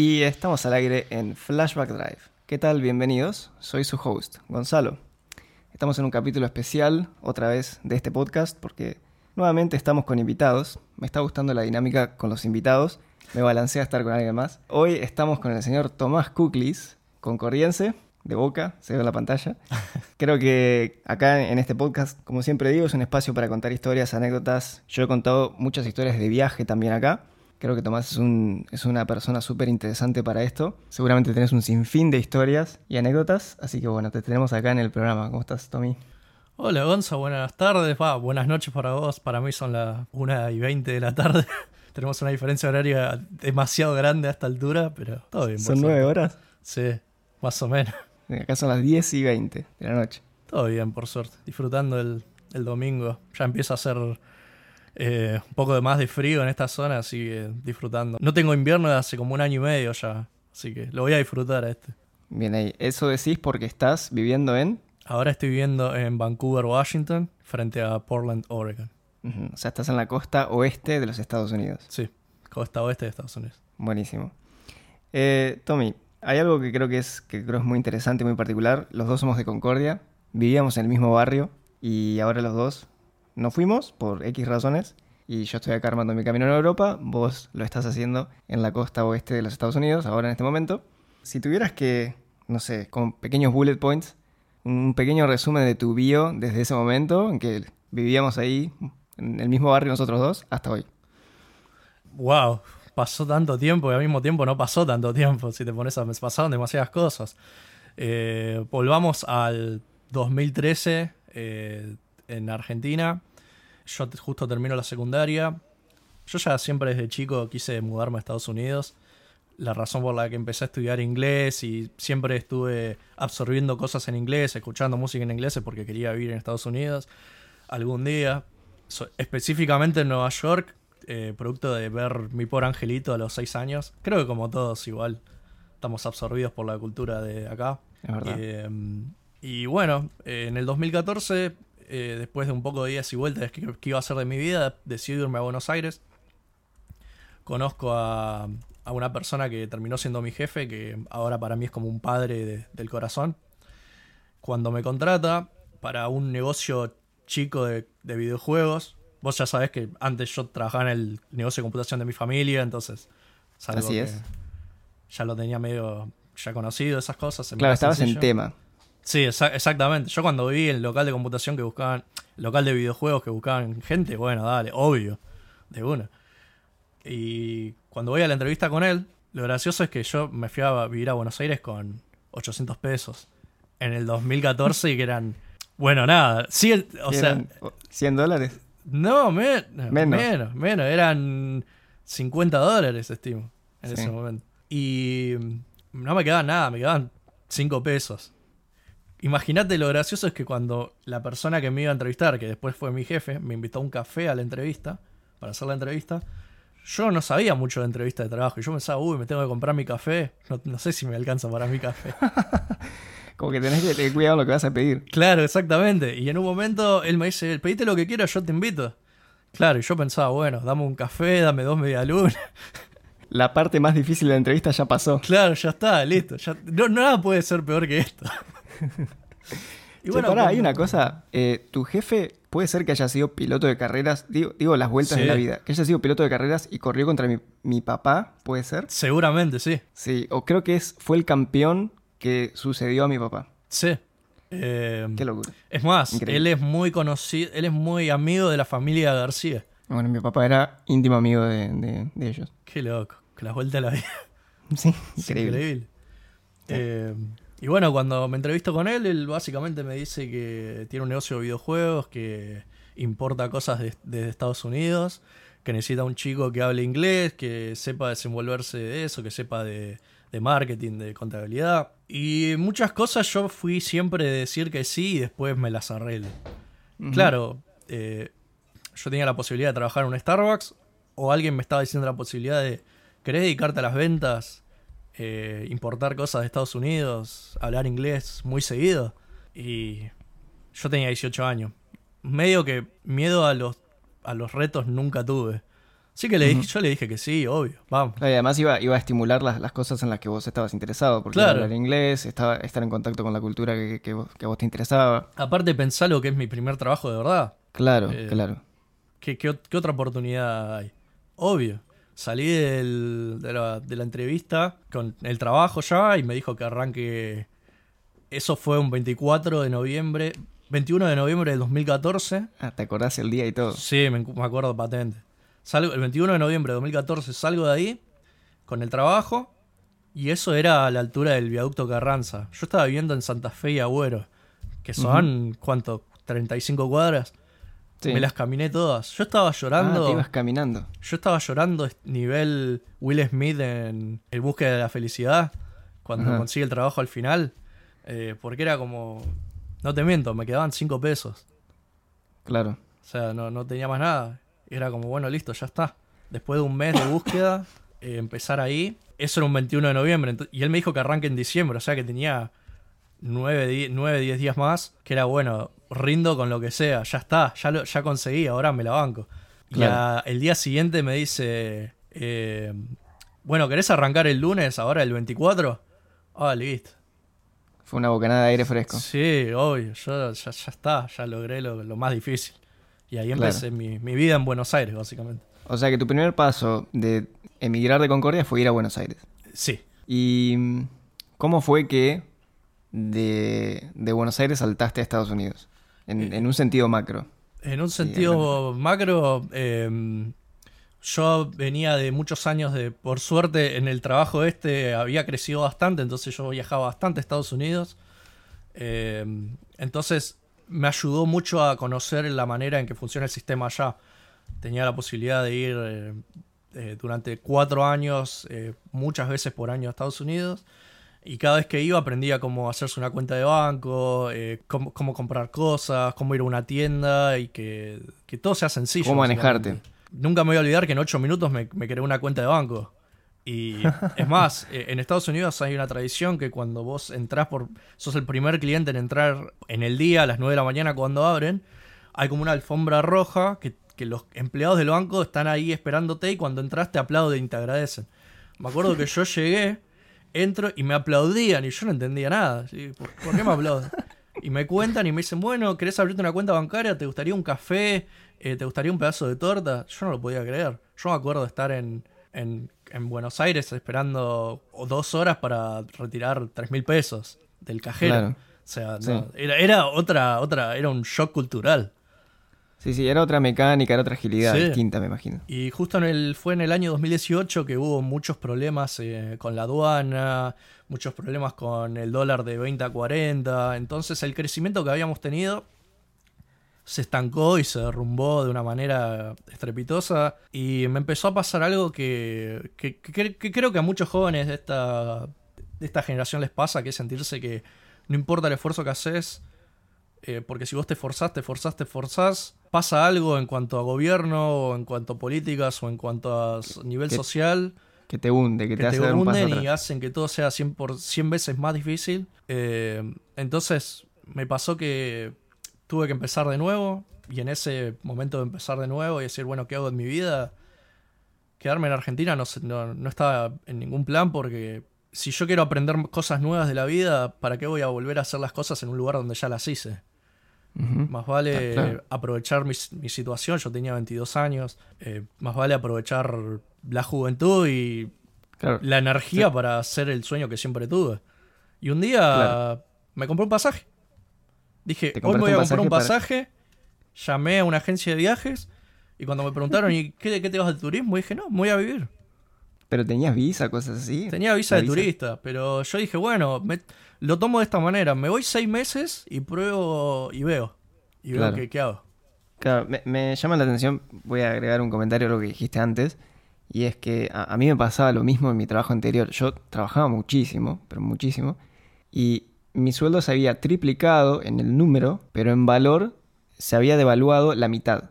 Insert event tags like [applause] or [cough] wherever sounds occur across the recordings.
Y estamos al aire en Flashback Drive. ¿Qué tal? Bienvenidos. Soy su host, Gonzalo. Estamos en un capítulo especial, otra vez, de este podcast, porque nuevamente estamos con invitados. Me está gustando la dinámica con los invitados. Me balancea estar con alguien más. Hoy estamos con el señor Tomás Kuklis, concordiense, de Boca, se ve en la pantalla. [laughs] Creo que acá en este podcast, como siempre digo, es un espacio para contar historias, anécdotas. Yo he contado muchas historias de viaje también acá. Creo que Tomás es, un, es una persona súper interesante para esto. Seguramente tenés un sinfín de historias y anécdotas, así que bueno, te tenemos acá en el programa. ¿Cómo estás, Tommy? Hola, Gonzo, buenas tardes. Va, buenas noches para vos. Para mí son las 1 y 20 de la tarde. [laughs] Tenemos una diferencia horaria demasiado grande a esta altura, pero todo bien. ¿Son nueve horas? Sí, más o menos. Acá son las 10 y 20 de la noche. Todo bien, por suerte. Disfrutando el, el domingo. Ya empieza a hacer eh, un poco de más de frío en esta zona, así que disfrutando. No tengo invierno hace como un año y medio ya, así que lo voy a disfrutar a este. Bien ahí. ¿Eso decís porque estás viviendo en? Ahora estoy viviendo en Vancouver, Washington, frente a Portland, Oregon. O sea, estás en la costa oeste de los Estados Unidos. Sí, costa oeste de Estados Unidos. Buenísimo. Eh, Tommy, hay algo que creo que es, que creo es muy interesante y muy particular. Los dos somos de Concordia, vivíamos en el mismo barrio y ahora los dos no fuimos por X razones. Y yo estoy acá armando mi camino en Europa, vos lo estás haciendo en la costa oeste de los Estados Unidos, ahora en este momento. Si tuvieras que, no sé, con pequeños bullet points, un pequeño resumen de tu bio desde ese momento en que vivíamos ahí, en el mismo barrio nosotros dos, hasta hoy. Wow, pasó tanto tiempo y al mismo tiempo no pasó tanto tiempo. Si te pones a pasaron demasiadas cosas. Eh, volvamos al 2013 eh, en Argentina. Yo justo termino la secundaria. Yo ya siempre desde chico quise mudarme a Estados Unidos. La razón por la que empecé a estudiar inglés y siempre estuve absorbiendo cosas en inglés, escuchando música en inglés, es porque quería vivir en Estados Unidos algún día. específicamente en Nueva York, eh, producto de ver mi pobre angelito a los seis años. Creo que como todos igual estamos absorbidos por la cultura de acá. Es verdad. Eh, y bueno, eh, en el 2014, después de un poco de días y vueltas que, que, iba a hacer de mi vida, decidí irme a Buenos Aires. Conozco a, a, una persona que terminó siendo mi jefe, que ahora para mí es como un padre de, del corazón. Cuando me contrata para un negocio chico de, de videojuegos, vos ya sabés que antes yo trabajaba en el negocio de computación de mi familia, entonces. Así es. Ya lo tenía medio ya conocido, esas cosas. Claro, estabas en tema. Sí, exactamente. Yo cuando vi el local de computación que buscaban, el local de videojuegos que buscaban gente, bueno, dale, obvio, de una. Y cuando voy a la entrevista con él, lo gracioso es que yo me fui a vivir a Buenos Aires con 800 pesos en el 2014 y que eran, bueno, nada, sí, o sea, 100 dólares. No, menos. menos. Menos, Eran 50 dólares, estimo, en ese momento. Y no me quedaban nada, me quedaban 5 pesos. Imagínate lo gracioso es que cuando la persona que me iba a entrevistar, que después fue mi jefe, me invitó a un café a la entrevista, para hacer la entrevista, yo no sabía mucho de entrevista de trabajo. Y yo pensaba, uy, me tengo que comprar mi café. No, no sé si me alcanza para mi café. [laughs] Como que tenés que tener cuidado lo que vas a pedir. Claro, exactamente. Y en un momento él me dice, pedite lo que quieras, yo te invito. Claro, y yo pensaba, bueno, dame un café, dame dos medialunas. [laughs] La parte más difícil de la entrevista ya pasó. Claro, ya está, listo. Ya, no, nada puede ser peor que esto. [laughs] y bueno, pará, hay una cosa. Eh, tu jefe puede ser que haya sido piloto de carreras, digo, digo las vueltas de la vida, que haya sido piloto de carreras y corrió contra mi, mi, papá, ¿puede ser? Seguramente, sí. Sí, o creo que es, fue el campeón que sucedió a mi papá. Sí. Eh, Qué locura. Es más, él es muy conocido, él es muy amigo de la familia García. Bueno, mi papá era íntimo amigo de, de, ellos. Qué loco, que las vueltas a la vida. Sí, [laughs] increíble. increíble. Eh, y bueno, cuando me entrevisto con él, él básicamente me dice que tiene un negocio de videojuegos, que importa cosas desde de Estados Unidos, que necesita un chico que hable inglés, que sepa desenvolverse de eso, que sepa de, de marketing, de contabilidad. Y muchas cosas yo fui siempre de decir que sí y después me las arreglo. Claro, eh, yo tenía la posibilidad de trabajar en un Starbucks o alguien me estaba diciendo la posibilidad de, ¿querés dedicarte a las ventas? Eh, importar cosas de Estados Unidos, hablar inglés muy seguido. Y yo tenía 18 años. Medio que miedo a los, a los retos nunca tuve. Así que le dije, yo le dije que sí, obvio, vamos. Claro, y además iba, iba a estimular las, las cosas en las que vos estabas interesado, porque Claro. hablar inglés, estaba, estar en contacto con la cultura que, que, vos, que a vos te interesaba. Aparte, pensá lo que es mi primer trabajo de verdad. Claro, Eh, claro. ¿Qué, qué otra oportunidad hay? Obvio. Salí del- de, la, de la entrevista con el trabajo ya y me dijo que arranque. Eso fue un 24 de noviembre, 21 de noviembre del 2014. Ah, ¿te acordás el día y todo? Sí, me, me acuerdo patente. Salgo, el 21 de noviembre de 2014 salgo de ahí con el trabajo y eso era a la altura del viaducto Carranza. Yo estaba viviendo en Santa Fe y Agüero, que son, ¿cuánto? 35 cuadras. Sí. Me las caminé todas. Yo estaba Ah, llorando. te ibas caminando. Yo estaba llorando nivel Will Smith en El búsqueda de la felicidad, cuando Ajá. consigue el trabajo al final, eh, porque era como, no te miento, me quedaban 5 pesos, Claro. o sea, no, no tenía más nada, era como, bueno, listo, ya está. Después de un mes de búsqueda, eh, empezar ahí, eso era un 21 de noviembre, y él me dijo que arranque en diciembre, o sea que tenía 9, 9 10 días más, que era bueno, rindo con lo que sea, ya está, ya, lo, ya conseguí, ahora me la banco. Y a- el día siguiente me dice, eh, bueno, ¿querés arrancar el lunes, ahora el 24? Ah, listo. Fue una bocanada de aire fresco. Sí, obvio, yo ya, ya está, ya logré lo, lo más difícil. Y ahí Claro. empecé mi, mi vida en Buenos Aires, básicamente. O sea que tu primer paso de emigrar de Concordia fue ir a Buenos Aires. Sí. ¿Y cómo fue que de, de Buenos Aires saltaste a Estados Unidos? En, en un sentido macro. En un sentido macro, eh, yo venía de muchos años de, por suerte, en el trabajo este había crecido bastante, entonces yo viajaba bastante a Estados Unidos. Eh, entonces me ayudó mucho a conocer la manera en que funciona el sistema allá. Tenía la posibilidad de ir eh, eh, durante cuatro años, eh, muchas veces por año a Estados Unidos. Y cada vez que iba aprendía cómo hacerse una cuenta de banco, eh, cómo, cómo comprar cosas, cómo ir a una tienda y que, que todo sea sencillo. Cómo manejarte. Nunca me voy a olvidar que en ocho minutos me, me creé una cuenta de banco. Y [laughs] es más, eh, en Estados Unidos hay una tradición que cuando vos entrás por. sos el primer cliente en entrar en el día a las 9 de la mañana cuando abren, hay como una alfombra roja que, que los empleados del banco están ahí esperándote y cuando entras te aplauden y te agradecen. Me acuerdo que yo llegué, entro y me aplaudían y yo no entendía nada. ¿sí? ¿Por, por qué me aplauden? [laughs] Y me cuentan y me dicen, bueno, ¿querés abrirte una cuenta bancaria? ¿Te gustaría un café? Eh, ¿Te gustaría un pedazo de torta? Yo no lo podía creer. Yo me acuerdo de estar en, en, en Buenos Aires esperando dos horas para retirar tres mil pesos del cajero. Claro. O sea, Sí. era, era otra, otra, era un shock cultural. Sí, sí, era otra mecánica, era otra agilidad Sí. distinta, me imagino. Y justo en el, fue en el año 2018 que hubo muchos problemas eh, con la aduana, muchos problemas con el dólar de 20 a 40. Entonces el crecimiento que habíamos tenido se estancó y se derrumbó de una manera estrepitosa. Y me empezó a pasar algo que, que- que- que creo que a muchos jóvenes de esta, de esta generación les pasa, que es sentirse que no importa el esfuerzo que haces, eh, porque si vos te forzás, te forzás, te forzás, pasa algo en cuanto a gobierno, o en cuanto a políticas, o en cuanto a nivel que- social, Que te hunde, que, que te te, hace dar un paso hunden y hacen que todo sea 100, por 100 veces más difícil. Eh, entonces me pasó que tuve que empezar de nuevo, y en ese momento de empezar de nuevo y decir, bueno, ¿qué hago en mi vida? Quedarme en Argentina no, no, no estaba en ningún plan porque si yo quiero aprender cosas nuevas de la vida, ¿para qué voy a volver a hacer las cosas en un lugar donde ya las hice? Más vale Ah, claro. aprovechar mi, mi situación, yo tenía 22 años, eh, más vale aprovechar la juventud y Claro. la energía para hacer el sueño que siempre tuve. Y un día me compré un pasaje. Dije, hoy me voy a comprar un pasaje. Llamé a una agencia de viajes y cuando me preguntaron, ¿y qué te vas de turismo? Dije, no, me voy a vivir. Pero tenías visa, cosas así. Tenía visa de turista, pero yo dije, bueno, me- lo tomo de esta manera. Me voy seis meses y pruebo y veo. Y veo Claro. qué, qué hago. Claro, me, me llama la atención, voy a agregar un comentario a lo que dijiste antes, y es que a, a mí me pasaba lo mismo en mi trabajo anterior. Yo trabajaba muchísimo, pero muchísimo, y mi sueldo se había triplicado en el número, pero en valor se había devaluado la mitad.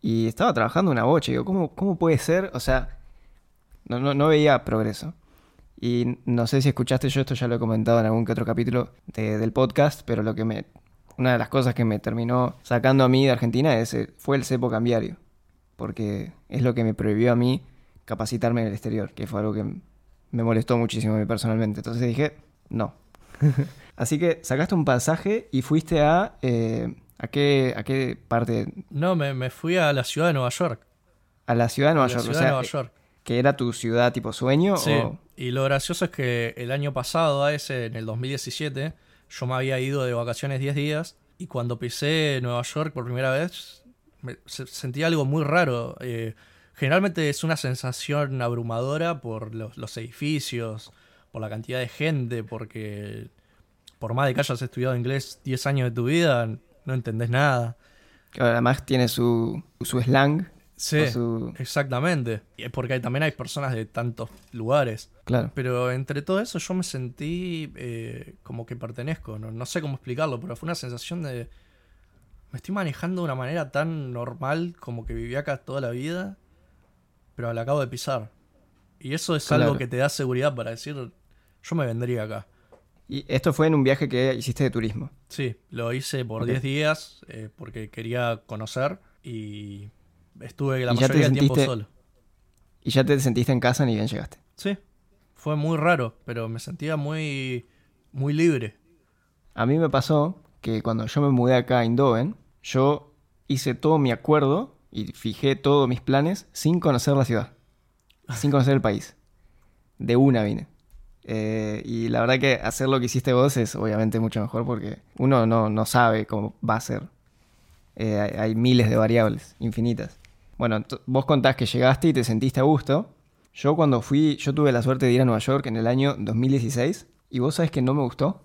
Y estaba trabajando una bocha, digo, ¿cómo, cómo puede ser? O sea, no, no, no veía progreso. Y no sé si escuchaste yo, esto ya lo he comentado en algún que otro capítulo de- del podcast, pero lo que me, una de las cosas que me terminó sacando a mí de Argentina ese fue el cepo cambiario. porque es lo que me prohibió a mí capacitarme en el exterior, que fue algo que me molestó muchísimo a mí personalmente. Entonces dije, no. [laughs] Así que sacaste un pasaje y fuiste a... eh, ¿a, qué, ¿A qué parte? No, me, me fui a la ciudad de Nueva York. A la ciudad de Nueva A la York. ciudad o de Nueva eh, York. Que era tu ciudad tipo sueño. Sí, o- y lo gracioso es que el año pasado, a ese, en el 2017, yo me había ido de vacaciones 10 días y cuando pisé Nueva York por primera vez, me, se- sentí algo muy raro. Eh, generalmente es una sensación abrumadora por los, los edificios, por la cantidad de gente, porque por más de que hayas estudiado inglés 10 años de tu vida, no entendés nada. que además tiene su, su slang. Sí, su- exactamente. Y es porque hay- también hay personas de tantos lugares. Claro. Pero entre todo eso yo me sentí eh, como que pertenezco, no, no sé cómo explicarlo, pero fue una sensación de... Me estoy manejando de una manera tan normal como que viví acá toda la vida, pero la acabo de pisar. Y eso es Claro. algo que te da seguridad para decir, yo me vendría acá. Y esto fue en un viaje que hiciste de turismo. Sí, lo hice por Ok. 10 días eh, porque quería conocer y estuve la ¿Y ya te mayoría del tiempo solo. Y ya te sentiste en casa ni bien llegaste. Sí, fue muy raro, pero me sentía muy, muy libre. A mí me pasó que cuando yo me mudé acá a Eindhoven, yo hice todo mi acuerdo y fijé todos mis planes sin conocer la ciudad, [laughs] sin conocer el país. De una vine. Eh, y la verdad que hacer lo que hiciste vos es obviamente mucho mejor porque uno no, no sabe cómo va a ser. Eh, hay, hay miles de variables, infinitas. Bueno, vos contás que llegaste y te sentiste a gusto. Yo cuando fui, yo tuve la suerte de ir a Nueva York en el año 2016 y vos sabés que no me gustó.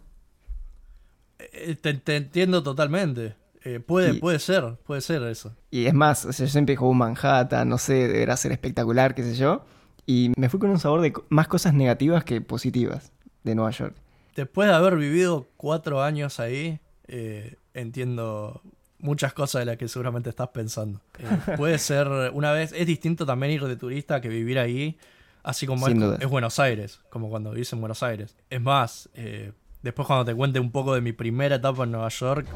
Eh, Te, te entiendo totalmente. Eh, puede, Y- puede ser, puede ser eso. Y es más, o sea, yo siempre jugué un Manhattan, no sé, deberá ser espectacular, qué sé yo. Y me fui con un sabor de más cosas negativas que positivas de Nueva York. Después de haber vivido cuatro años ahí, eh, entiendo muchas cosas de las que seguramente estás pensando. Eh, [laughs] puede ser, una vez, es distinto también ir de turista que vivir ahí, así como es, es Buenos Aires, como cuando vivís en Buenos Aires. Es más, eh, después cuando te cuente un poco de mi primera etapa en Nueva York,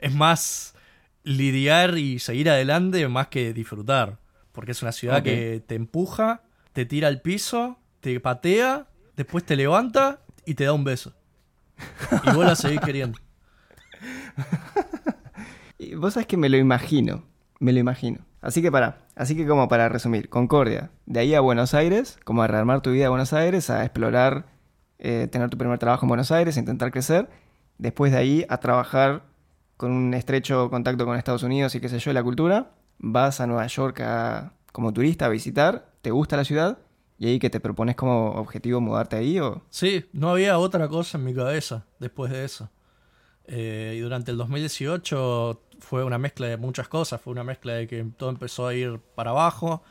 es más lidiar y seguir adelante más que disfrutar. Porque es una ciudad que te empuja, te tira al piso, te patea, después te levanta y te da un beso. Y vos la seguís queriendo. [laughs] Vos sabés que me lo imagino, me lo imagino. Así que para, así que como para resumir, Concordia, de ahí a Buenos Aires, como a rearmar tu vida a Buenos Aires, a explorar, eh, tener tu primer trabajo en Buenos Aires, intentar crecer. Después de ahí a trabajar con un estrecho contacto con Estados Unidos y qué sé yo, la cultura. Vas a Nueva York a- como turista a visitar, te gusta la ciudad y ahí que te propones como objetivo mudarte ahí o... Sí, no había otra cosa en mi cabeza después de eso. Eh, y durante el 2018 fue una mezcla de muchas cosas. Fue una mezcla de que todo empezó a ir para abajo.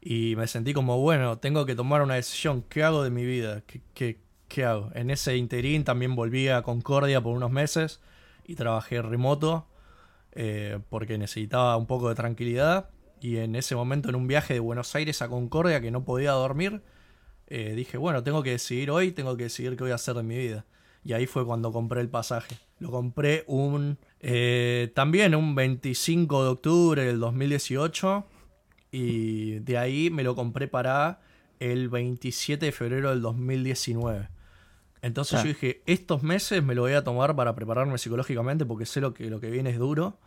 Y me sentí como, bueno, tengo que tomar una decisión. ¿Qué hago de mi vida? ¿Qué, qué, qué hago? En ese interín también volví a Concordia por unos meses y trabajé remoto eh, porque necesitaba un poco de tranquilidad. Y en ese momento, en un viaje de Buenos Aires a Concordia que no podía dormir, eh, dije, bueno, tengo que decidir hoy, tengo que decidir qué voy a hacer de mi vida. Y ahí fue cuando compré el pasaje. Lo compré un eh, también un 25 de octubre del 2018 y de ahí me lo compré para el 27 de febrero del 2019. Entonces Ah. yo dije, estos meses me lo voy a tomar para prepararme psicológicamente porque sé lo que, lo que viene es duro.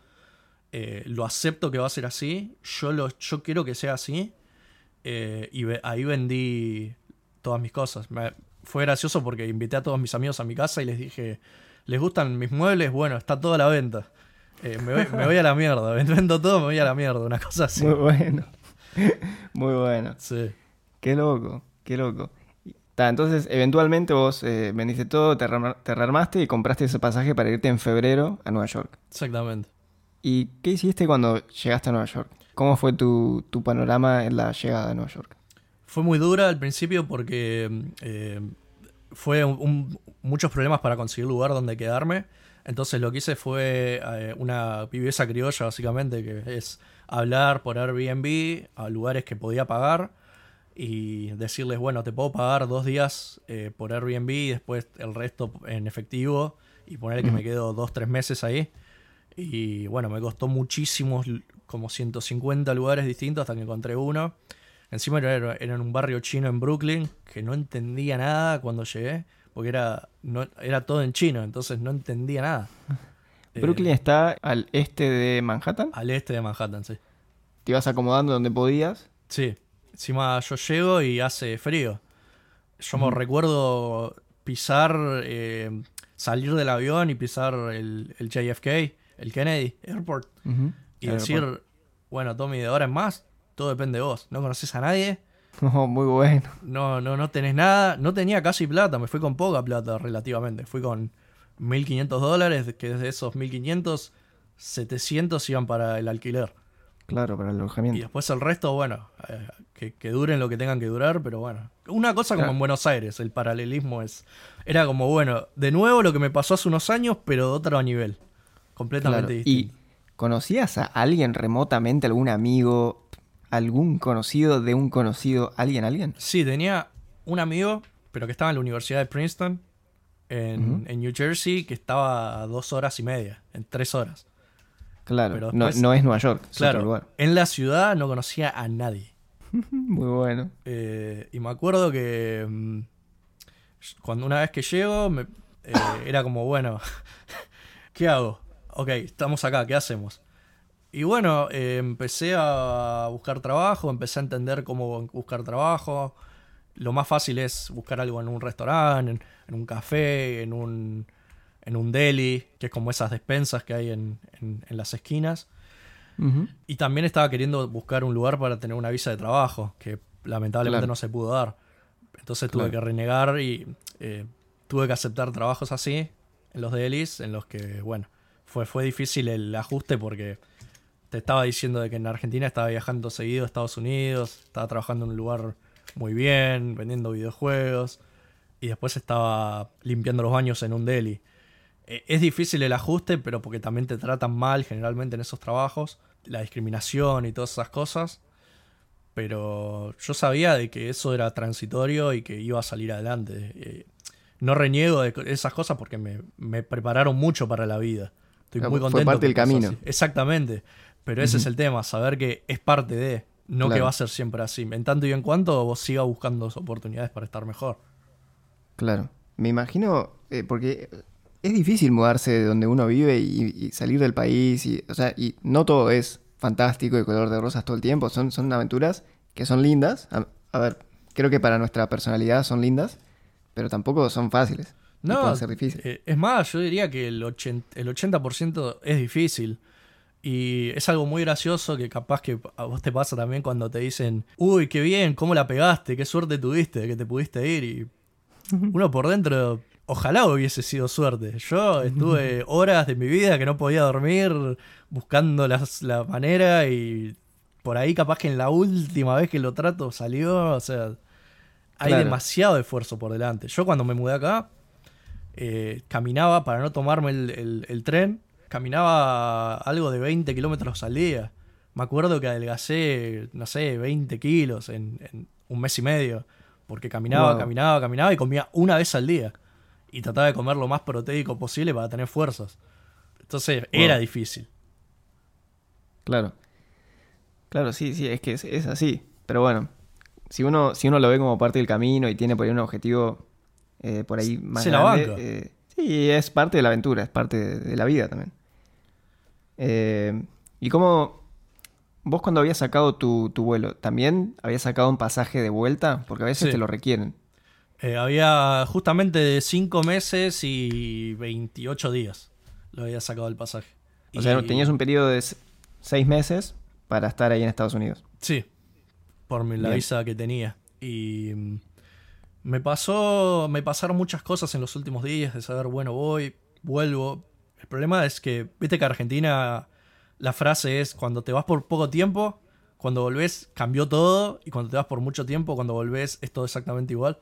Eh, lo acepto que va a ser así. Yo, lo, yo quiero que sea así. Eh, y ve- ahí vendí todas mis cosas. Me- fue gracioso porque invité a todos mis amigos a mi casa y les dije, ¿les gustan mis muebles? Bueno, está toda la venta. Eh, me, voy, me voy a la mierda, [laughs] vendo todo, me voy a la mierda, una cosa así. Muy bueno. [laughs] Muy bueno. Sí. Qué loco, qué loco. Ta, entonces, eventualmente vos eh, vendiste todo, te rearmaste y compraste ese pasaje para irte en febrero a Nueva York. Exactamente. ¿Y qué hiciste cuando llegaste a Nueva York? ¿Cómo fue tu, tu panorama en la llegada a Nueva York? Fue muy dura al principio porque eh, fue un- un- muchos problemas para conseguir lugar donde quedarme. Entonces lo que hice fue eh, una viveza criolla, básicamente, que es hablar por Airbnb a lugares que podía pagar y decirles, bueno, te puedo pagar dos días eh, por Airbnb y después el resto en efectivo y poner que me quedo dos, tres meses ahí. Y bueno, me costó muchísimos como 150 lugares distintos hasta que encontré uno. Encima era, era en un barrio chino en Brooklyn, que no entendía nada cuando llegué, porque era, no, era todo en chino, entonces no entendía nada. [laughs] Brooklyn Eh, está al este de Manhattan. al este de Manhattan, sí. Te ibas acomodando donde podías. Sí. Encima yo llego y hace frío. Yo me recuerdo pisar, eh, salir del avión y pisar el, el JFK, el Kennedy Airport, y decir, bueno, Tommy, de ahora en más, todo depende de vos. No conoces a nadie, [laughs] Oh, muy bueno. no, no, no tenés nada. No tenía casi plata, me fui con poca plata relativamente. Fui con 1.500 dólares, que de esos 1.500, 700 iban para el alquiler. Claro, para el Y alojamiento. después el resto, bueno, eh, que, que duren lo que tengan que durar, pero bueno. Una cosa como Claro. en Buenos Aires, el paralelismo es. Era como, bueno, de nuevo lo que me pasó hace unos años, pero de otro nivel. Completamente Claro. distinto. ¿Y conocías a alguien remotamente, algún amigo, algún conocido de un conocido, alguien, alguien? Sí, tenía un amigo, pero que estaba en la Universidad de Princeton, en, en New Jersey, que estaba a dos horas y media, en tres horas. Claro, Pero no, después- no es Nueva York, es otro Claro, lugar. en la ciudad no conocía a nadie. [laughs] Muy bueno. Eh, y me acuerdo que mm, cuando una vez que llego, me- eh, era como, bueno, [laughs] ¿qué hago? Ok, estamos acá, ¿qué hacemos? Y bueno, eh, empecé a buscar trabajo, empecé a entender cómo buscar trabajo. Lo más fácil es buscar algo en un restaurante, en, en un café, en un, en un deli, que es como esas despensas que hay en, en- en las esquinas. Y también estaba queriendo buscar un lugar para tener una visa de trabajo, que lamentablemente Claro. no se pudo dar. Entonces tuve Claro. que renegar y eh, tuve que aceptar trabajos así, en los delis, en los que, bueno, fue, fue difícil el ajuste porque te estaba diciendo de que en Argentina estaba viajando seguido a Estados Unidos, estaba trabajando en un lugar muy bien, vendiendo videojuegos, y después estaba limpiando los baños en un deli. Eh, Es difícil el ajuste, pero porque también te tratan mal generalmente en esos trabajos, la discriminación y todas esas cosas. Pero yo sabía de que eso era transitorio y que iba a salir adelante. Eh, No reniego de esas cosas porque me, me prepararon mucho para la vida. Estoy muy fue contento. parte que del camino. así. Exactamente. Pero ese es el tema, saber que es parte de, no que va a ser siempre así. En tanto y en cuanto vos sigas buscando oportunidades para estar mejor. Claro. Me imagino, eh, porque es difícil mudarse de donde uno vive y, y salir del país. Y, o sea, y no todo es fantástico y color de rosas todo el tiempo. Son, son aventuras que son lindas. A, a ver, creo que para nuestra personalidad son lindas, pero tampoco son fáciles. No, pueden ser difíciles. eh, es más, yo diría que el 80%, el 80% es difícil. Y es algo muy gracioso que capaz que a vos te pasa también cuando te dicen, uy, qué bien, cómo la pegaste, qué suerte tuviste de que te pudiste ir. Y [laughs] uno por dentro, ojalá hubiese sido suerte. Yo estuve [laughs] horas de mi vida que no podía dormir buscando las- la manera y por ahí capaz que en la última vez que lo trato salió, o sea, hay Claro. demasiado esfuerzo por delante. Yo cuando me mudé acá, eh, caminaba para no tomarme el, el- el tren, caminaba algo de 20 kilómetros al día. Me acuerdo que adelgacé, no sé, 20 kilos en, en un mes y medio, porque caminaba, Wow. caminaba, caminaba y comía una vez al día. Y trataba de comer lo más proteico posible para tener fuerzas. Entonces Wow. era difícil. Claro. Claro, sí, sí, es que es, es así. Pero bueno, si uno, si uno lo ve como parte del camino y tiene por ahí un objetivo eh, por ahí más Se la grande, banca. eh, sí, es parte de la aventura, es parte de, de la vida también. Eh, ¿Y cómo, vos cuando habías sacado tu, tu vuelo, también habías sacado un pasaje de vuelta? Porque a veces Sí. te lo requieren. Eh, había justamente de 5 meses y 28 días lo había sacado el pasaje. O sea, tenías un periodo de s- seis meses para estar ahí en Estados Unidos. Sí, por mi- la Bien. visa que tenía. Y mm, me pasó, me pasaron muchas cosas en los últimos días de saber, bueno, voy, vuelvo. El problema es que, viste que Argentina, la frase es, cuando te vas por poco tiempo, cuando volvés cambió todo, y cuando te vas por mucho tiempo, cuando volvés es todo exactamente igual.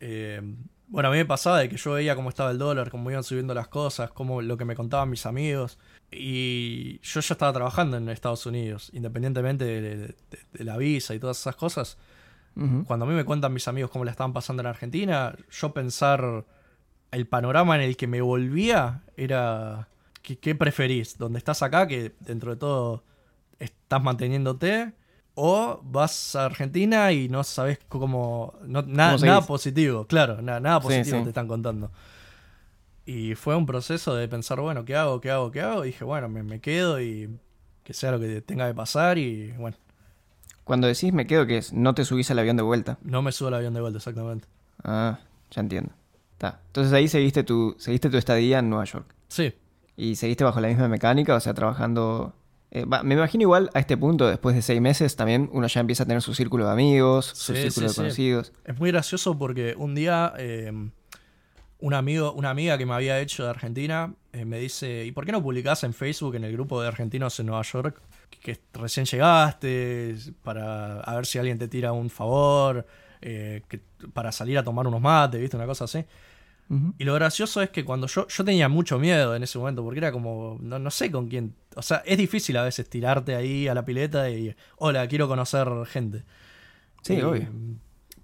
Eh, bueno, a mí me pasaba de que yo veía cómo estaba el dólar, cómo iban subiendo las cosas, cómo lo que me contaban mis amigos. Y yo ya estaba trabajando en Estados Unidos, independientemente de, de- de la visa y todas esas cosas. Cuando a mí me cuentan mis amigos cómo la estaban pasando en Argentina, yo pensar el panorama en el que me volvía era, ¿qué, qué preferís? ¿Dónde estás acá? Que dentro de todo estás manteniéndote o vas a Argentina y no sabes cómo... No, na- ¿Cómo nada positivo, claro, na- nada positivo sí. te están contando. Y fue un proceso de pensar, bueno, ¿qué hago? ¿Qué hago? ¿Qué hago? Y dije, bueno, me, me quedo y que sea lo que tenga que pasar y bueno, Cuando decís me quedo, que es? No te subís al avión de vuelta. no me subo al avión de vuelta exactamente. Ah, ya entiendo. Entonces ahí seguiste tu, seguiste tu estadía en Nueva York. Sí, ¿Y seguiste bajo la misma mecánica? O sea, trabajando... eh, va, me imagino igual a este punto, después de seis meses, también uno ya empieza a tener su círculo de amigos, su Sí, círculo sí, de sí. conocidos. Es muy gracioso porque un día eh, un amigo, una amiga que me había hecho de Argentina eh, me dice, ¿y por qué no publicás en Facebook en el grupo de argentinos en Nueva York que recién llegaste para a ver si alguien te tira un favor, eh, que- para salir a tomar unos mates, ¿viste? Una cosa así. Y lo gracioso es que cuando yo, yo tenía mucho miedo en ese momento, porque era como, no, no sé con quién, o sea, es difícil a veces tirarte ahí a la pileta y, hola, quiero conocer gente. Sí, Y, obvio.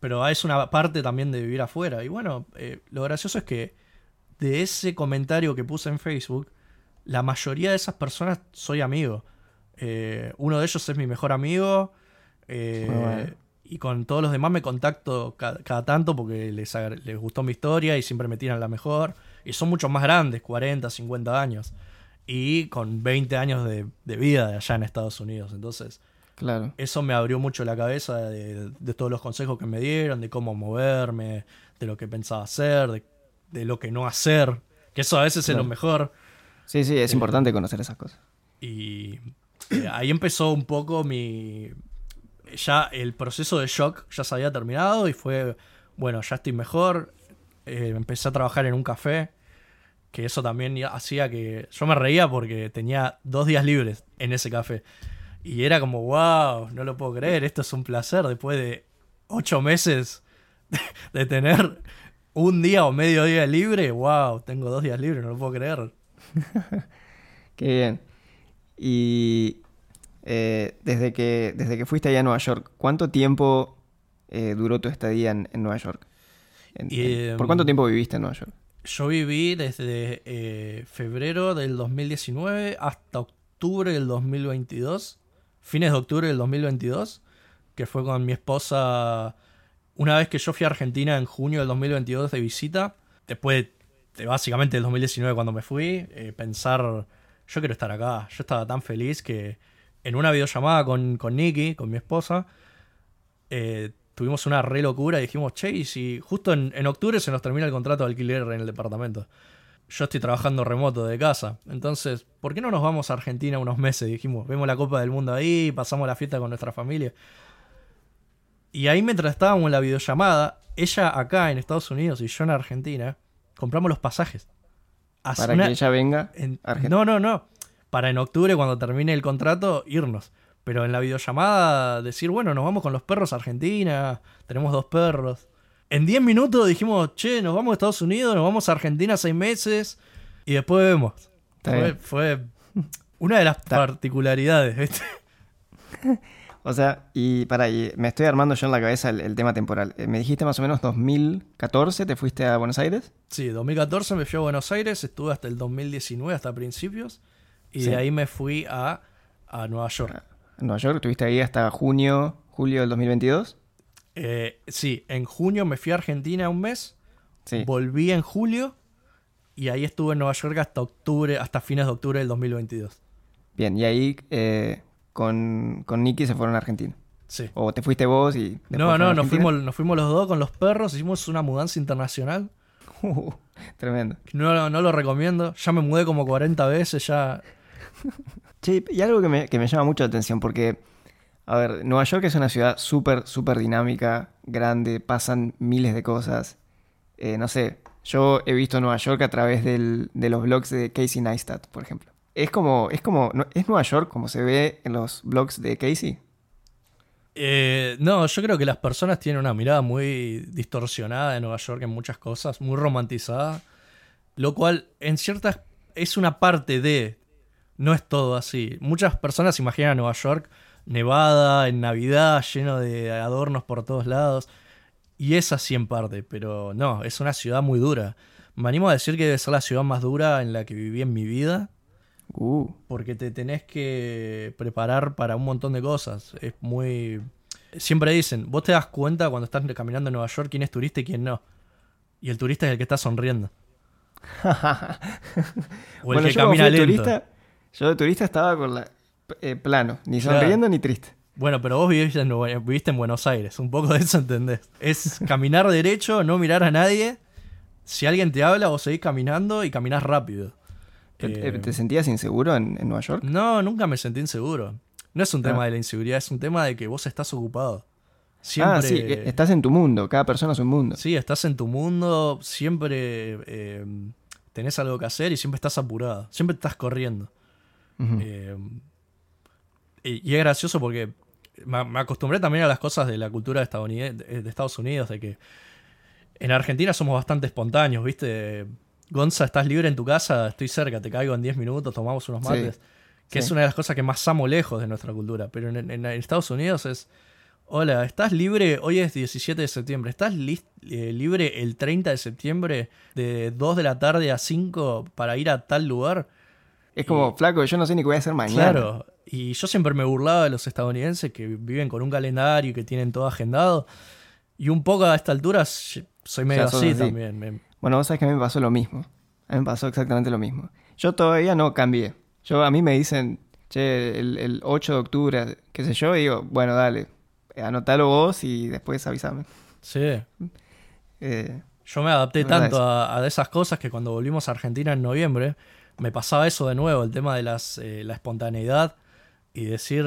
Pero es una parte también de vivir afuera. Y bueno, eh, lo gracioso es que de ese comentario que puse en Facebook, la mayoría de esas personas soy amigo. Eh, uno de ellos es mi mejor amigo. eh, bueno. Y con todos los demás me contacto ca- cada, tanto porque les, les gustó mi historia y siempre me tiran la mejor. Y son muchos más grandes, 40, 50 años. Y con 20 años de, de vida allá en Estados Unidos. Entonces, Claro. eso me abrió mucho la cabeza de, de todos los consejos que me dieron, de cómo moverme, de lo que pensaba hacer, de, de lo que no hacer. Que eso a veces es lo mejor. Sí, sí, es Eh, importante conocer esas cosas. Y eh, ahí empezó un poco mi... Ya el proceso de shock ya se había terminado y fue, bueno, ya estoy mejor. Eh, empecé a trabajar en un café, que eso también hacía que... Yo me reía porque tenía dos días libres en ese café. Y era como, wow, no lo puedo creer, esto es un placer después de ocho meses [laughs] de tener un día o medio día libre. Wow, tengo dos días libres, no lo puedo creer. [laughs] Qué bien. Y eh, desde, que, desde que fuiste allá a Nueva York, ¿cuánto tiempo eh, duró tu estadía en, en Nueva York? En- Y, en- em, ¿Por cuánto tiempo viviste en Nueva York? Yo viví desde eh, febrero del 2019 hasta octubre del 2022, fines de octubre del 2022, que fue con mi esposa una vez que yo fui a Argentina en junio del 2022 de visita, después de básicamente el 2019 cuando me fui, eh, pensar, yo quiero estar acá, yo estaba tan feliz que en una videollamada con, con Nikki, con mi esposa, eh, tuvimos una re locura y dijimos, che, y si justo en, en octubre se nos termina el contrato de alquiler en el departamento. Yo estoy trabajando remoto de casa. Entonces, ¿por qué no nos vamos a Argentina unos meses? Dijimos, vemos la Copa del Mundo ahí, pasamos la fiesta con nuestra familia. Y ahí mientras estábamos en la videollamada, ella acá en Estados Unidos y yo en Argentina, compramos los pasajes. Hace Para una- que ella venga en- Argentina. no, no, no. Para en octubre, cuando termine el contrato, irnos. Pero en la videollamada, decir, bueno, nos vamos con los perros a Argentina, tenemos dos perros. En 10 minutos dijimos, che, nos vamos a Estados Unidos, nos vamos a Argentina seis meses y después vemos. Fue una de las particularidades, ¿viste? [laughs] O sea, y para, y me estoy armando yo en la cabeza el, el tema temporal. Eh, me dijiste más o menos 2014, ¿te fuiste a Buenos Aires? Sí, 2014 me fui a Buenos Aires, estuve hasta el 2019, hasta principios, y Sí. de ahí me fui a, a Nueva York. En Nueva York, estuviste ahí hasta junio, julio del 2022. Eh, sí, en junio me fui a Argentina un mes, Sí. volví en julio y ahí estuve en Nueva York hasta octubre, hasta fines de octubre del 2022. Bien, y ahí eh, con, con Nicky se fueron a Argentina. Sí. O te fuiste vos y... No, no, nos fuimos, nos fuimos los dos con los perros, hicimos una mudanza internacional. [laughs] Uh, tremendo. No, no lo recomiendo, ya me mudé como 40 veces, ya... [laughs] Che, y algo que me, que me llama mucho la atención, porque, a ver, Nueva York es una ciudad súper, súper dinámica, grande, pasan miles de cosas. Eh, no sé, yo he visto Nueva York a través del- de los blogs de Casey Neistat, por ejemplo. Es como, es como, ¿es Nueva York como se ve en los blogs de Casey? Eh, no, yo creo que las personas tienen una mirada muy distorsionada de Nueva York en muchas cosas, muy romantizada, lo cual en ciertas es una parte de, no es todo así. Muchas personas imaginan a Nueva York nevada, en Navidad, lleno de adornos por todos lados, y es así en parte, pero no, es una ciudad muy dura. Me animo a decir que debe ser la ciudad más dura en la que viví en mi vida. Uh, porque te tenés que preparar para un montón de cosas. Es muy... Siempre dicen, vos te das cuenta cuando estás caminando en Nueva York quién es turista y quién no. Y el turista es el que está sonriendo. [laughs] o el Bueno, que yo camina lento. turista, yo de turista estaba con la eh, plano, ni Claro. sonriendo ni triste. Bueno, pero vos viviste en, viviste en Buenos Aires, un poco de eso entendés. Es caminar derecho, no mirar a nadie. Si alguien te habla, vos seguís caminando y caminás rápido. ¿Te- Eh, ¿Te sentías inseguro en, en Nueva York? No, nunca me sentí inseguro. No es un tema Ah. de la inseguridad, es un tema de que vos estás ocupado. Siempre, Ah, sí, estás en tu mundo, cada persona es un mundo. Sí, estás en tu mundo, siempre eh, tenés algo que hacer y siempre estás apurado, siempre estás corriendo. Eh, y, y es gracioso porque me, me acostumbré también a las cosas de la cultura estadounid- de Estados Unidos, de que en Argentina somos bastante espontáneos, ¿viste? Gonza, estás libre en tu casa, estoy cerca, te caigo en 10 minutos, tomamos unos Sí, mates. Que sí. es una de las cosas que más amo lejos de nuestra cultura. Pero en, en- en Estados Unidos es, hola, ¿estás libre? Hoy es 17 de septiembre. ¿Estás eh, libre el 30 de septiembre de 2 de la tarde a 5 para ir a tal lugar? Es como, flaco, yo no sé ni qué voy a hacer mañana. Claro, y yo siempre me burlaba de los estadounidenses que viven con un calendario y que tienen todo agendado. Y un poco a esta altura soy medio así, así. también. me- Bueno, vos sabés que a mí me pasó lo mismo. A mí me pasó exactamente lo mismo. Yo todavía no cambié. Yo, a mí me dicen, che, el, el 8 de octubre, qué sé yo, y digo, bueno, dale, anotalo vos y después avísame. Sí, Eh, yo me adapté tanto a, a esas cosas que cuando volvimos a Argentina en noviembre, me pasaba eso de nuevo, el tema de las, eh, la espontaneidad y decir,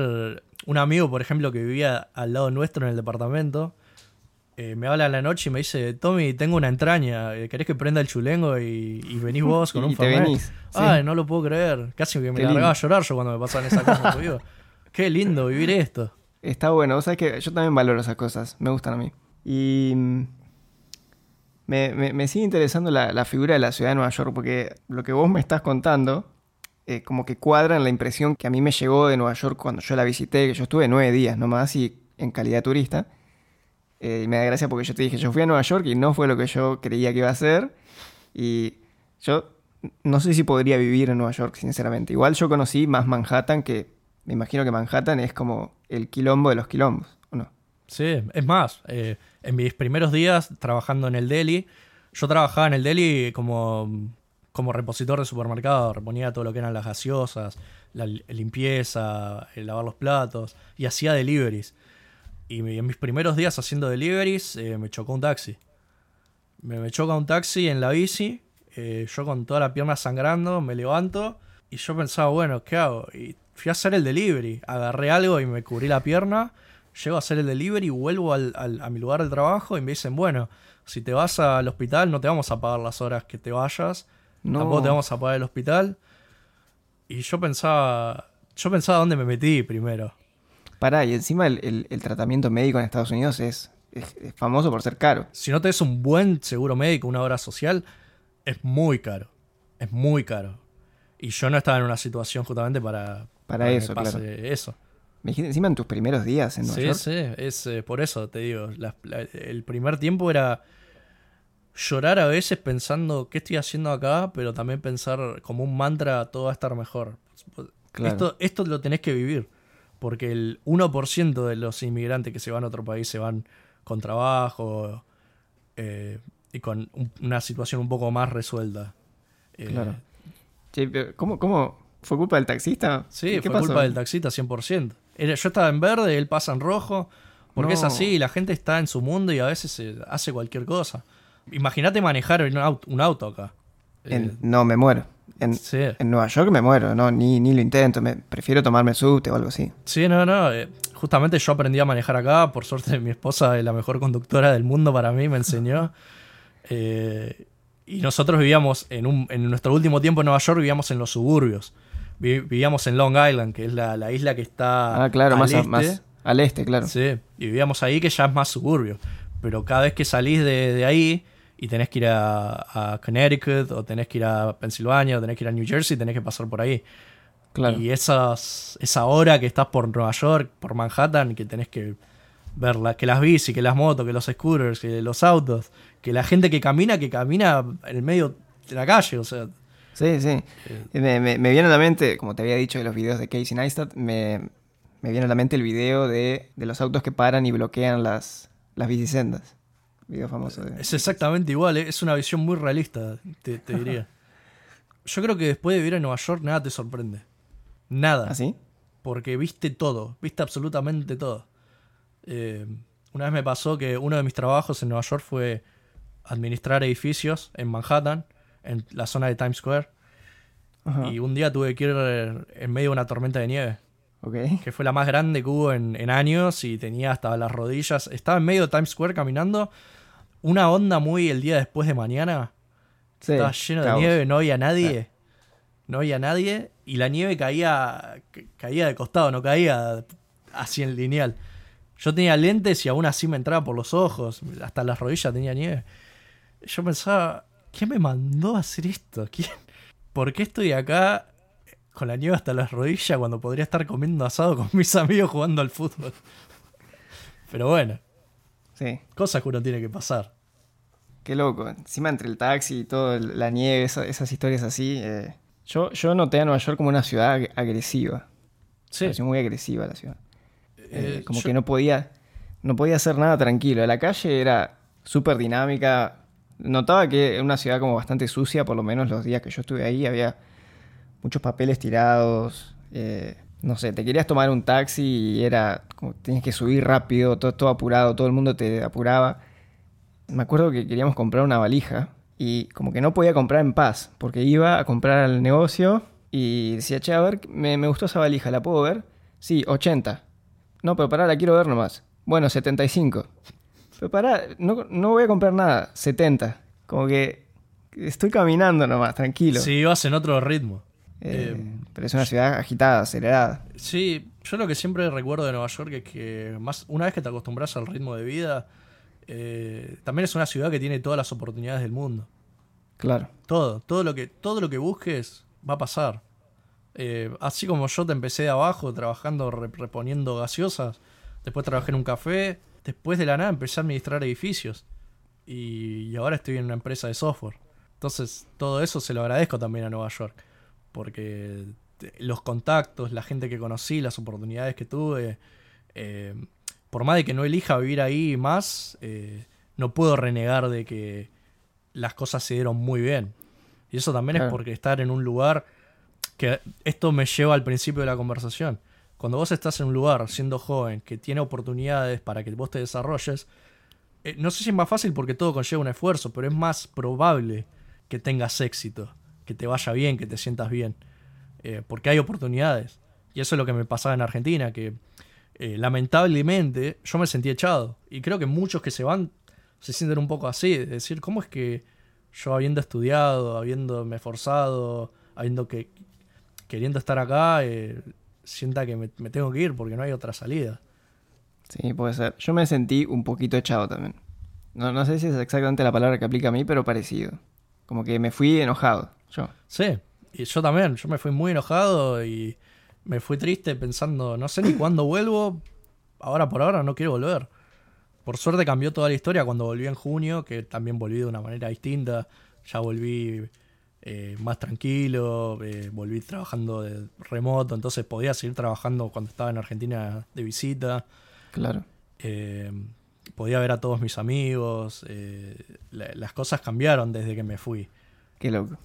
un amigo, por ejemplo, que vivía al lado nuestro en el departamento, eh, me habla a la noche y me dice, Tommy, tengo una entraña, eh, ¿querés que prenda el chulengo y, y venís vos con [laughs] un te fernet?". venís. sí. Ay, no lo puedo creer. Casi que me Qué largaba lindo. a llorar yo cuando me pasaban esas cosas. digo, [laughs] Qué lindo vivir esto. Está bueno, vos sabés que yo también valoro esas cosas, me gustan a mí. Y me, sigue interesando la, figura de la ciudad de Nueva York, porque lo que vos me estás contando, eh, como que cuadra en la impresión que a mí me llegó de Nueva York cuando yo la visité, que yo estuve nueve días nomás y en calidad de turista. Eh, y me da gracia porque yo te dije, yo fui a Nueva York y no fue lo que yo creía que iba a ser. Y yo no sé si podría vivir en Nueva York, sinceramente. Igual yo conocí más Manhattan, que me imagino que Manhattan es como el quilombo de los quilombos. Sí, es más, eh, en mis primeros días trabajando en el deli, yo trabajaba en el deli como, como repositor de supermercado, reponía todo lo que eran las gaseosas, la li- limpieza, el lavar los platos, y hacía deliveries. Y en mis primeros días haciendo deliveries eh, me chocó un taxi. Me, me choca un taxi en la bici, eh, yo con toda la pierna sangrando, me levanto y yo pensaba, bueno, ¿qué hago? Y fui a hacer el delivery, agarré algo y me cubrí la pierna, llego a hacer el delivery, vuelvo al- al- a mi lugar de trabajo y me dicen, bueno, si te vas al hospital no te vamos a pagar las horas que te vayas, No. tampoco te vamos a pagar el hospital. Y yo pensaba, yo pensaba dónde me metí primero. Pará, y encima el, el- el tratamiento médico en Estados Unidos es, es- es famoso por ser caro. Si no tenés un buen seguro médico, una obra social, es muy caro. Es muy caro. Y yo no estaba en una situación justamente para, Para eso, pase claro. eso. Me dijiste encima en tus primeros días en Nueva Sí, York. sí, es eh, por eso te digo. la- la- el primer tiempo era llorar a veces pensando qué estoy haciendo acá, pero también pensar como un mantra todo va a estar mejor. Claro. Esto, esto lo tenés que vivir, porque el 1% de los inmigrantes que se van a otro país se van con trabajo eh, y con un- una situación un poco más resuelta. Eh, Claro. Che, pero ¿cómo, ¿Cómo? ¿Fue culpa del taxista? Sí, ¿Qué- qué fue pasó? culpa del taxista 100%. Era, yo estaba en verde, él pasa en rojo, porque es así, la gente está en su mundo y a veces se hace cualquier cosa. Imagínate manejar un auto, un auto acá. En- Eh, no, me muero. En, sí. en Nueva York me muero, no, ni, ni lo intento. Me, prefiero tomarme subte o algo así. Sí, no, no. eh, justamente yo aprendí a manejar acá. Por suerte, [laughs] mi esposa es la mejor conductora del mundo para mí, me enseñó. [laughs] Eh, y nosotros vivíamos en, un, en nuestro último tiempo en Nueva York, vivíamos en los suburbios. Vi- vivíamos en Long Island, que es la, la isla que está. Ah, claro, al más, este. más al este, claro. Sí, y vivíamos ahí que ya es más suburbio. Pero cada vez que salís de, de ahí y tenés que ir a, a Connecticut, o tenés que ir a Pensilvania, o tenés que ir a New Jersey, tenés que pasar por ahí. claro. Y esas, esa hora que estás por Nueva York, por Manhattan, que tenés que ver la- que las bici, que las motos, que los scooters, que los autos, que la gente que camina, que camina en el medio de la calle, o sea, Sí, sí. Me, me, me viene a la mente, como te había dicho de los videos de Casey Neistat, me, me viene a la mente el video de, de los autos que paran y bloquean las, las bicisendas. Video famoso de... Es exactamente igual, ¿eh? es una visión muy realista, te, te diría. [laughs] Yo creo que después de vivir en Nueva York nada te sorprende. Nada. ¿Así? Porque viste todo, viste absolutamente todo. Eh, una vez me pasó que uno de mis trabajos en Nueva York fue administrar edificios en Manhattan, en la zona de Times Square. Ajá. Y un día tuve que ir en medio de una tormenta de nieve, Ok. que fue la más grande que hubo en, en años y tenía hasta las rodillas. Estaba en medio de Times Square caminando. Una onda muy el día después de mañana. Sí, Estaba lleno de nieve, no había nadie. No había nadie. Y la nieve caía, ca- caía de costado, no caía así en lineal. Yo tenía lentes y aún así me entraba por los ojos. Hasta las rodillas tenía nieve. Yo pensaba, ¿quién me mandó a hacer esto? ¿Quién? ¿Por qué estoy acá con la nieve hasta las rodillas cuando podría estar comiendo asado con mis amigos jugando al fútbol? Pero bueno, Sí, cosas que uno tiene que pasar. qué loco. Encima entre el taxi y todo, la nieve, esa- esas historias así. eh, Yo, yo noté a Nueva York como una ciudad ag- agresiva. Sí. Pareció muy agresiva la ciudad. Eh, Eh, como yo- que no podía, no podía hacer nada tranquilo. La calle era súper dinámica. Notaba que era una ciudad como bastante sucia, por lo menos los días que yo estuve ahí. Había muchos papeles tirados. eh, no sé, te querías tomar un taxi y era como tenías que subir rápido, todo, todo apurado, todo el mundo te apuraba. Me acuerdo que queríamos comprar una valija y como que no podía comprar en paz, porque iba a comprar al negocio y decía, che, a ver, me, me gustó esa valija, ¿la puedo ver? Sí, 80. No, pero pará, la quiero ver nomás. Bueno, 75. Pero pará, no, no voy a comprar nada, 70. Como que estoy caminando nomás, tranquilo. Si ibas en otro ritmo. Eh, Eh, pero es una ciudad agitada, acelerada. Sí, yo lo que siempre recuerdo de Nueva York es que más una vez que te acostumbras al ritmo de vida, eh, también es una ciudad que tiene todas las oportunidades del mundo. Claro. Todo, todo lo que, todo lo que busques va a pasar. Así como yo te empecé de abajo trabajando re- reponiendo gaseosas, después trabajé en un café, después de la nada empecé a administrar edificios y, y ahora estoy en una empresa de software. Entonces todo eso se lo agradezco también a Nueva York, porque te- los contactos, la gente que conocí, las oportunidades que tuve, eh, por más de que no elija vivir ahí más, eh, no puedo renegar de que las cosas se dieron muy bien. Y eso también Claro. es porque estar en un lugar que esto me lleva al principio de la conversación. Cuando vos estás en un lugar siendo joven que tiene oportunidades para que vos te desarrolles, eh, no sé si es más fácil porque todo conlleva un esfuerzo, pero es más probable que tengas éxito, que te vaya bien, que te sientas bien, eh, porque hay oportunidades. Y eso es lo que me pasaba en Argentina, que eh, lamentablemente yo me sentí echado. Y creo que muchos que se van se sienten un poco así, de decir, ¿cómo es que yo habiendo estudiado, habiéndome esforzado, habiendo que queriendo estar acá, sienta que me, me tengo que ir porque no hay otra salida? Sí, puede ser. Yo me sentí un poquito echado también. No, no sé si es exactamente la palabra que aplica a mí, pero parecido. Como que me fui enojado, yo. Sí, y yo también, yo me fui muy enojado y me fui triste pensando, no sé ni [coughs] cuándo vuelvo, ahora por ahora no quiero volver. Por suerte cambió toda la historia cuando volví en junio, que también volví de una manera distinta, ya volví eh, más tranquilo, eh, volví trabajando de remoto, entonces podía seguir trabajando cuando estaba en Argentina de visita. Claro. Eh, podía ver a todos mis amigos. eh, la- las cosas cambiaron desde que me fui. Qué loco.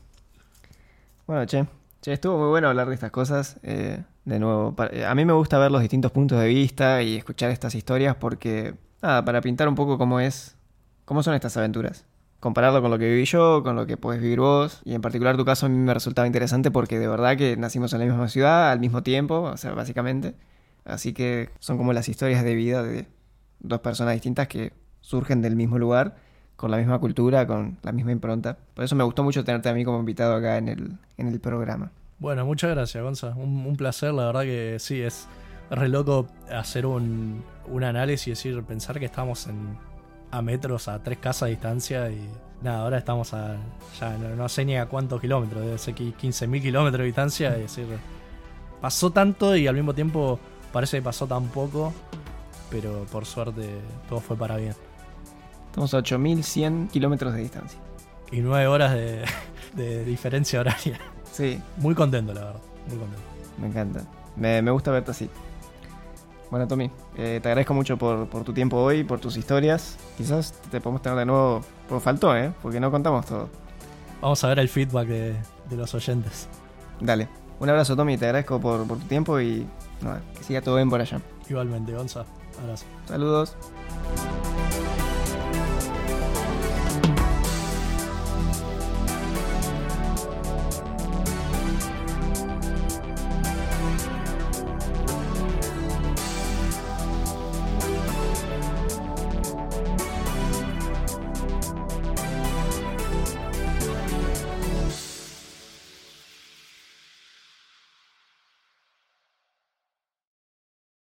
Bueno, che. Che, estuvo muy bueno hablar de estas cosas. de nuevo, a mí me gusta ver los distintos puntos de vista y escuchar estas historias porque, nada, para pintar un poco cómo es, cómo son estas aventuras. Compararlo con lo que viví yo, con lo que puedes vivir vos. Y en particular tu caso a mí me resultaba interesante porque de verdad que nacimos en la misma ciudad al mismo tiempo, o sea, básicamente. Así que son como las historias de vida de dos personas distintas que surgen del mismo lugar, con la misma cultura, con la misma impronta. Por eso me gustó mucho tenerte a mí como invitado acá en el, en el programa. Bueno, muchas gracias, Gonza. Un, placer, la verdad que sí, es re loco hacer un, un análisis y decir, pensar que estamos en, a metros, a tres casas de distancia y nada, ahora estamos a, ya no, no sé ni a cuántos kilómetros, debe ser que 15.000 kilómetros de distancia y decir, pasó tanto y al mismo tiempo parece que pasó tan poco, pero por suerte todo fue para bien. Estamos a 8100 kilómetros de distancia. Y nueve horas de, [laughs] de diferencia horaria. Sí, Muy contento, la verdad. Muy contento. me encanta. Me, me gusta verte así. Bueno, Tommy, eh, te agradezco mucho por, por tu tiempo hoy, por tus historias. Quizás te podemos tener de nuevo. Porque faltó, ¿eh? Porque no contamos todo. Vamos a ver el feedback de, de los oyentes. Dale. Un abrazo, Tommy. Te agradezco por, por tu tiempo y nada, que siga todo bien por allá. Igualmente, Gonza. Abrazo. Saludos.